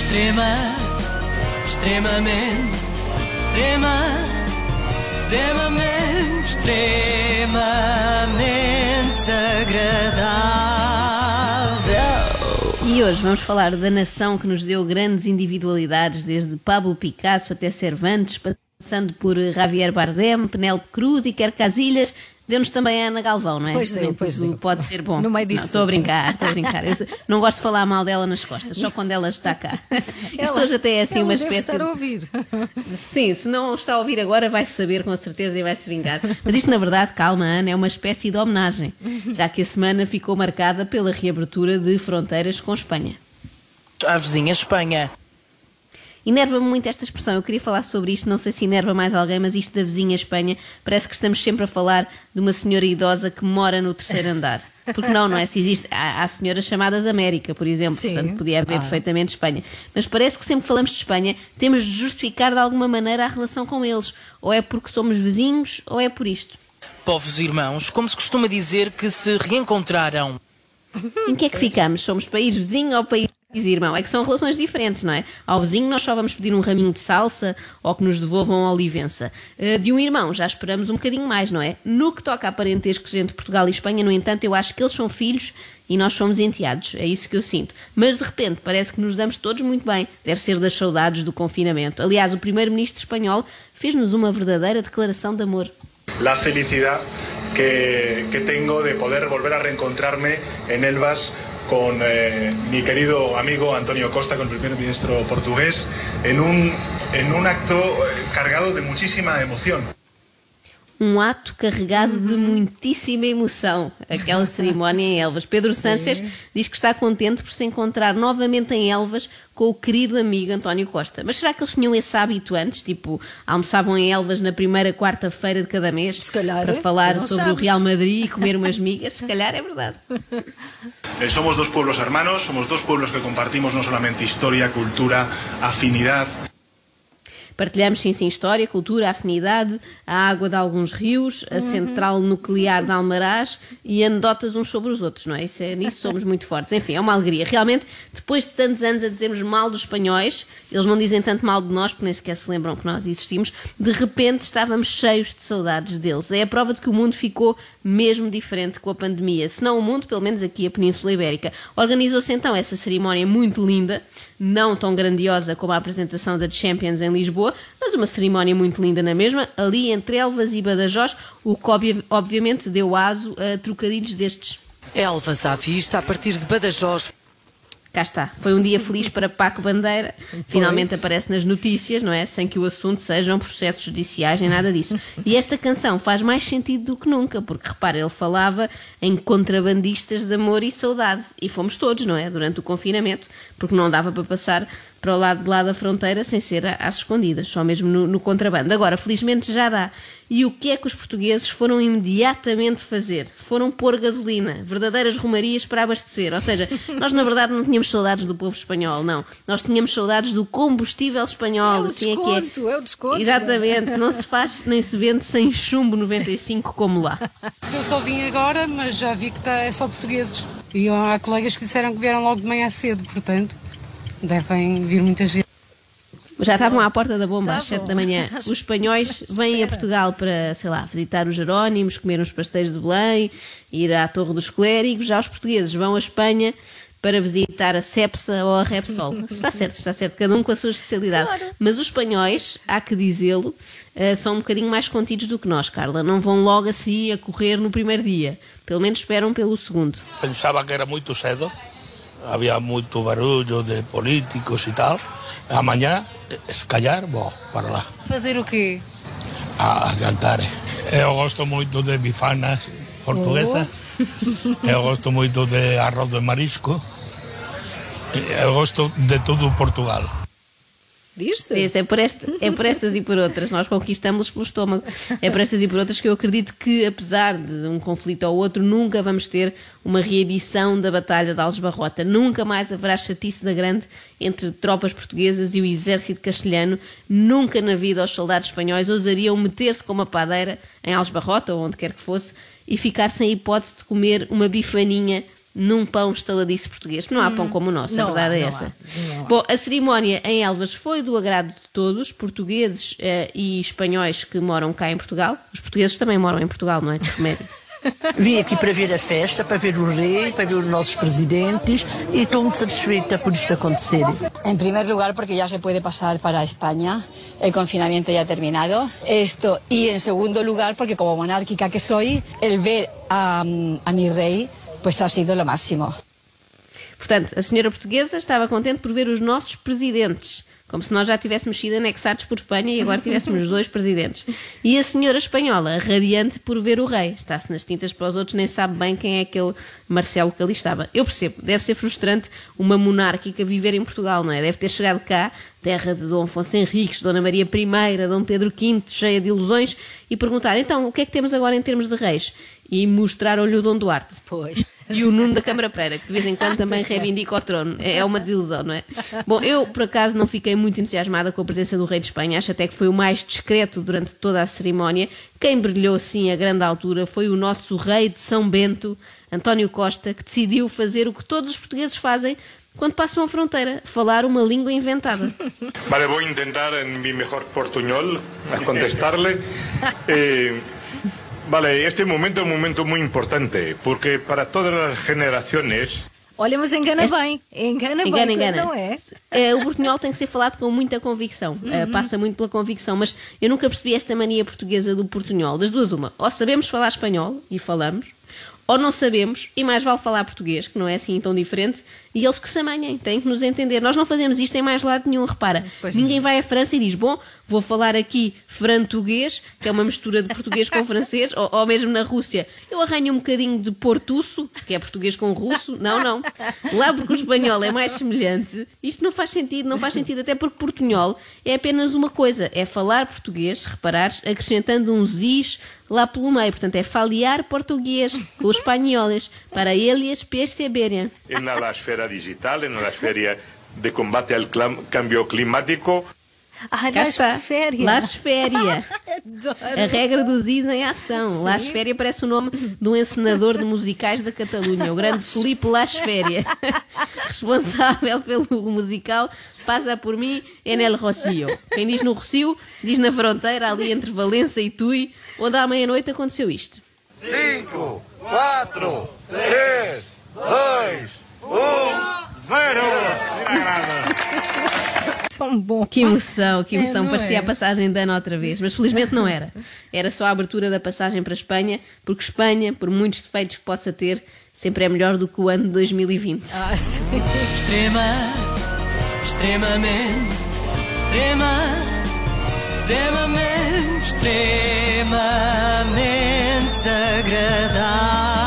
Extrema, extremamente, extrema, extremamente, extremamente agradável. E hoje vamos falar da nação que nos deu grandes individualidades, desde Pablo Picasso até Cervantes, passando por Javier Bardem, Penélope Cruz e Quer Casilhas, deu-nos também a Ana Galvão, não é? Pois deu, pois deu. Pode ser bom. No meio disso Estou a brincar, estou a brincar. Eu não gosto de falar mal dela nas costas, só quando ela está cá. Isto hoje até é assim ela uma deve espécie. estar a ouvir. Sim, se não está a ouvir agora, vai-se saber com certeza e vai-se vingar. Mas isto, na verdade, calma, Ana, é uma espécie de homenagem, já que a semana ficou marcada pela reabertura de fronteiras com Espanha. A vizinha Espanha. Enerva-me muito esta expressão. Eu queria falar sobre isto, não sei se enerva mais alguém, mas isto da vizinha Espanha, parece que estamos sempre a falar de uma senhora idosa que mora no terceiro andar. Porque não, não é? Se existe. Há, há senhoras chamadas América, por exemplo, Sim, portanto podia haver ah. perfeitamente Espanha. Mas parece que sempre que falamos de Espanha temos de justificar de alguma maneira a relação com eles. Ou é porque somos vizinhos, ou é por isto. Povos irmãos, como se costuma dizer que se reencontraram. Em que é que ficamos? Somos país vizinho ou país irmão? É que são relações diferentes, não é? Ao vizinho nós só vamos pedir um raminho de salsa ou que nos devolvam a olivença. Eh, De um irmão já esperamos um bocadinho mais, não é? No que toca a parentescos entre Portugal e Espanha, no entanto, eu acho que eles são filhos e nós somos enteados. É isso que eu sinto. Mas de repente parece que nos damos todos muito bem. Deve ser das saudades do confinamento. Aliás, o primeiro-ministro espanhol fez-nos uma verdadeira declaração de amor. la felicidad que, que tengo de poder volver a reencontrarme en Elvas con eh, mi querido amigo Antonio Costa, con el primer ministro portugués, en un, en un acto eh, cargado de muchísima emoción. Um ato carregado de muitíssima emoção, aquela cerimónia em Elvas. Pedro Sanches diz que está contente por se encontrar novamente em Elvas com o querido amigo António Costa. Mas será que eles tinham esse hábito antes? Tipo, almoçavam em Elvas na primeira quarta-feira de cada mês Se calhar, para falar não sobre o sabes. Real Madrid e comer umas migas? Se calhar é verdade. Eh, somos dos pueblos hermanos, somos dos pueblos que compartimos no solamente historia, cultura, afinidad, Partilhamos, sim, sim, história, cultura, afinidade, a água de alguns rios, a central nuclear de Almaraz e anedotas uns sobre os outros, não é? Isso é nisso somos muito fortes. Enfim, é uma alegria. Realmente, depois de tantos anos a dizermos mal dos espanhóis, eles não dizem tanto mal de nós, porque nem sequer se lembram que nós existimos, de repente estávamos cheios de saudades deles. É a prova de que o mundo ficou mesmo diferente com a pandemia. Se não o mundo, pelo menos aqui a Península Ibérica. Organizou-se então essa cerimónia muito linda, não tão grandiosa como a apresentação da Champions em Lisboa, mas uma cerimónia muito linda na mesma, ali entre Elvas e Badajoz, o que obvi- obviamente deu aso a trocadilhos destes. Elvas à vista, a partir de Badajoz. Cá está. Foi um dia feliz para Paco Bandeira. Finalmente aparece nas notícias, não é? Sem que o assunto sejam processos judiciais nem nada disso. E esta canção faz mais sentido do que nunca, porque repara, ele falava em contrabandistas de amor e saudade. E fomos todos, não é? Durante o confinamento, porque não dava para passar para o lado de lá da fronteira sem ser a- às escondidas, só mesmo no, no contrabando. Agora, felizmente já dá. E o que é que os portugueses foram imediatamente fazer? Foram pôr gasolina, verdadeiras romarias para abastecer. Ou seja, nós na verdade não tínhamos saudades do povo espanhol, não. Nós tínhamos saudades do combustível espanhol. É o assim desconto, é é o desconto. Exatamente, não se faz nem se vende sem chumbo 95 como lá. Eu só vim agora, mas já vi que tá, é só portugueses. E há colegas que disseram que vieram logo de manhã cedo, portanto, devem vir muita gente. Já estavam à porta da bomba às 7 bom. da manhã. Os espanhóis vêm a Portugal para, sei lá, visitar os Jerónimos, comer uns pastéis de Belém, ir à Torre dos Clérigos. Já os portugueses vão à Espanha para visitar a Cepsa ou a Repsol. Está certo, está certo, cada um com a sua especialidade. Mas os espanhóis, há que dizê-lo, eh, são um bocadinho mais contidos do que nós, Carla. Não vão logo assim a correr no primeiro dia. Pelo menos esperam pelo segundo. pensaba que era muito cedo, había moito barullo de políticos e tal. A mañá, escallar, bo, para lá. Fazer o quê? A, a cantar. Eu gosto moito de bifanas portuguesas. Oh. Eu gosto moito de arroz de marisco. Eu gosto de todo Portugal. Viste? É por, é por estas e por outras, nós conquistamos-los pelo estômago. É por estas e por outras que eu acredito que, apesar de um conflito ou outro, nunca vamos ter uma reedição da Batalha de Algebarrota. Nunca mais haverá chatice da grande entre tropas portuguesas e o exército castelhano. Nunca na vida os soldados espanhóis ousariam meter-se com uma padeira em Algebarrota ou onde quer que fosse e ficar sem hipótese de comer uma bifaninha num pão estaladiço português. Não há pão como o nosso, não a verdade há, é não essa. há, não há. Bom, a cerimónia em Elvas foi do agrado de todos, portugueses eh, e espanhóis que moram cá em Portugal. Os portugueses também moram em Portugal, não é? De remédio. Vim aqui para ver a festa, para ver o rei, para ver os nossos presidentes e estou muito satisfeita por isto acontecer. En primer lugar, porque ya se puede pasar para España, el confinamiento ya ha terminado. Esto, y en segundo lugar, porque como monárquica que soy, el ver a, a mi rey, pues ha sido lo máximo. Portanto, a senhora portuguesa estava contente por ver os nossos presidentes, como se nós já tivéssemos sido anexados por Espanha e agora tivéssemos dois presidentes. E a senhora espanhola, radiante por ver o rei. Está-se nas tintas para os outros, nem sabe bem quem é aquele Marcelo que ali estava. Eu percebo, deve ser frustrante uma monárquica viver em Portugal, não é? Deve ter chegado cá, terra de Dom Afonso Henriques, Dona Maria I, Dom Pedro V, cheia de ilusões, e perguntar, então, o que é que temos agora em termos de reis? E mostraram-lhe o Dom Duarte. Pois. E o Nuno da Câmara Pereira, que de vez em quando também reivindica o trono. É é uma desilusão, não é? Bom, eu por acaso não fiquei muito entusiasmada com a presença do rei de Espanha, acho até que foi o mais discreto durante toda a cerimónia. Quem brilhou sim a grande altura foi o nosso rei de São Bento, António Costa, que decidiu fazer o que todos os portugueses fazem quando passam a fronteira, falar uma língua inventada. Vale, voy a intentar en mi mejor portuñol a contestarle. Eh, vale, este momento es un momento muy importante porque para todas las generaciones Olha, mas engana Este- bem. Engana, Engana, bem, engana. não é? Eh, o portunhol tem que ser falado com muita convicção. Eh, passa muito pela convicção, mas eu nunca percebi esta mania portuguesa do portunhol. Das duas, uma. Ou sabemos falar espanhol, e falamos, ou não sabemos, e mais vale falar português, que não é assim tão diferente, e eles que se amanhem, têm que nos entender. Nós não fazemos isto em mais lado nenhum, repara. Pois Ninguém vai à França e diz, bom, vou falar aqui frantuguês, que é uma mistura de português com francês, ou, ou mesmo na Rússia, eu arranho um bocadinho de portuço, que é português com russo. Não, não. Lá porque o espanhol é mais semelhante, isto não faz sentido, não faz sentido, até porque portunhol é apenas uma coisa, é falar português, reparares, acrescentando uns is lá pelo meio. Portanto, é faliar português com os espanhóis, para eles perceberem. en la esfera digital, en la esfera de combate clam- cambio climático, Ah, Cá nas está. férias. Las Féria. Adoro. A regra dos is em ação. Las Féria parece o nome de um encenador de musicais da Catalunha, o grande Felipe Las Féria. Responsável pelo musical Passa por mim en el Rocio. Quem diz no Rocio, diz na fronteira, ali entre Valença e Tui, onde à meia-noite aconteceu isto. 5, 4, 3, 2, 1, Cruzeiro! Bom. Que emoção, que é, emoção. É, Parecia a passagem de ano outra vez, mas felizmente não era. Era só a abertura da passagem para a Espanha, porque Espanha, por muitos defeitos que possa ter, sempre é melhor do que o ano de 2020. Ah, sim. Extrema, extremamente, extrema, extremamente, extremamente agradável.